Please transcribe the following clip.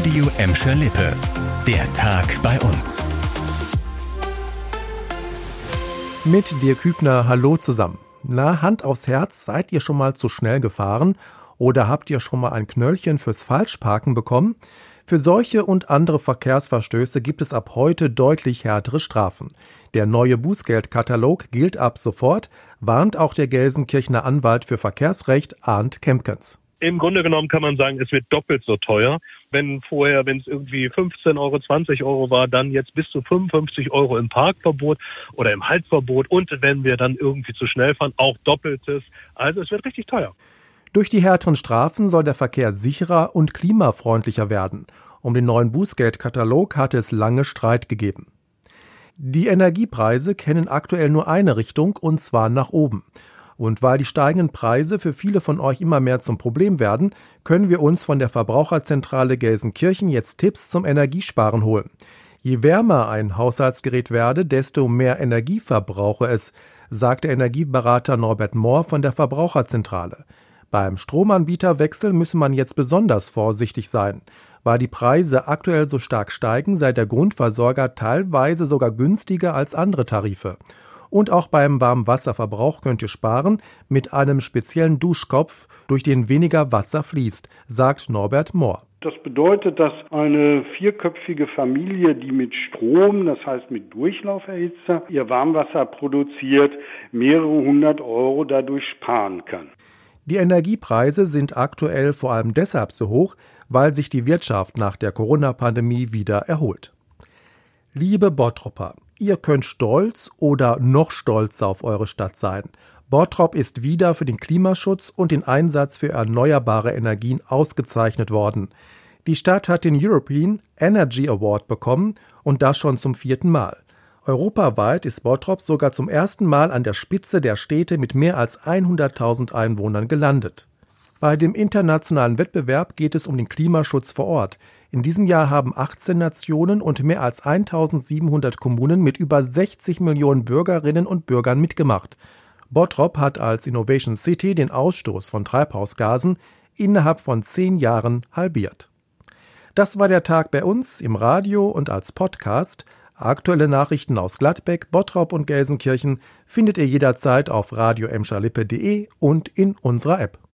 Radio Emscher Lippe. Der Tag bei uns. Mit dir Kübner, hallo zusammen. Na, Hand aufs Herz, seid ihr schon mal zu schnell gefahren? Oder habt ihr schon mal ein Knöllchen fürs Falschparken bekommen? Für solche und andere Verkehrsverstöße gibt es ab heute deutlich härtere Strafen. Der neue Bußgeldkatalog gilt ab sofort, warnt auch der Gelsenkirchener Anwalt für Verkehrsrecht Arndt Kempkens. Im Grunde genommen kann man sagen, es wird doppelt so teuer. Wenn vorher, wenn es irgendwie 15 Euro, 20 Euro war, dann jetzt bis zu 55 Euro im Parkverbot oder im Haltverbot. Und wenn wir dann irgendwie zu schnell fahren, auch doppeltes. Also es wird richtig teuer. Durch die härteren Strafen soll der Verkehr sicherer und klimafreundlicher werden. Um den neuen Bußgeldkatalog hatte es lange Streit gegeben. Die Energiepreise kennen aktuell nur eine Richtung, und zwar nach oben. Und weil die steigenden Preise für viele von euch immer mehr zum Problem werden, können wir uns von der Verbraucherzentrale Gelsenkirchen jetzt Tipps zum Energiesparen holen. Je wärmer ein Haushaltsgerät werde, desto mehr Energie verbrauche es, sagt der Energieberater Norbert Mohr von der Verbraucherzentrale. Beim Stromanbieterwechsel müsse man jetzt besonders vorsichtig sein. Weil die Preise aktuell so stark steigen, sei der Grundversorger teilweise sogar günstiger als andere Tarife. Und auch beim Warmwasserverbrauch könnt ihr sparen mit einem speziellen Duschkopf, durch den weniger Wasser fließt, sagt Norbert Mohr. Das bedeutet, dass eine vierköpfige Familie, die mit Strom, das heißt mit Durchlauferhitzer, ihr Warmwasser produziert, mehrere hundert Euro dadurch sparen kann. Die Energiepreise sind aktuell vor allem deshalb so hoch, weil sich die Wirtschaft nach der Corona-Pandemie wieder erholt. Liebe Bottropper, ihr könnt stolz oder noch stolzer auf eure Stadt sein. Bottrop ist wieder für den Klimaschutz und den Einsatz für erneuerbare Energien ausgezeichnet worden. Die Stadt hat den European Energy Award bekommen und das schon zum vierten Mal. Europaweit ist Bottrop sogar zum ersten Mal an der Spitze der Städte mit mehr als 100.000 Einwohnern gelandet. Bei dem internationalen Wettbewerb geht es um den Klimaschutz vor Ort. In diesem Jahr haben 18 Nationen und mehr als 1700 Kommunen mit über 60 Millionen Bürgerinnen und Bürgern mitgemacht. Bottrop hat als Innovation City den Ausstoß von Treibhausgasen innerhalb von zehn Jahren halbiert. Das war der Tag bei uns im Radio und als Podcast. Aktuelle Nachrichten aus Gladbeck, Bottrop und Gelsenkirchen findet ihr jederzeit auf radio und in unserer App.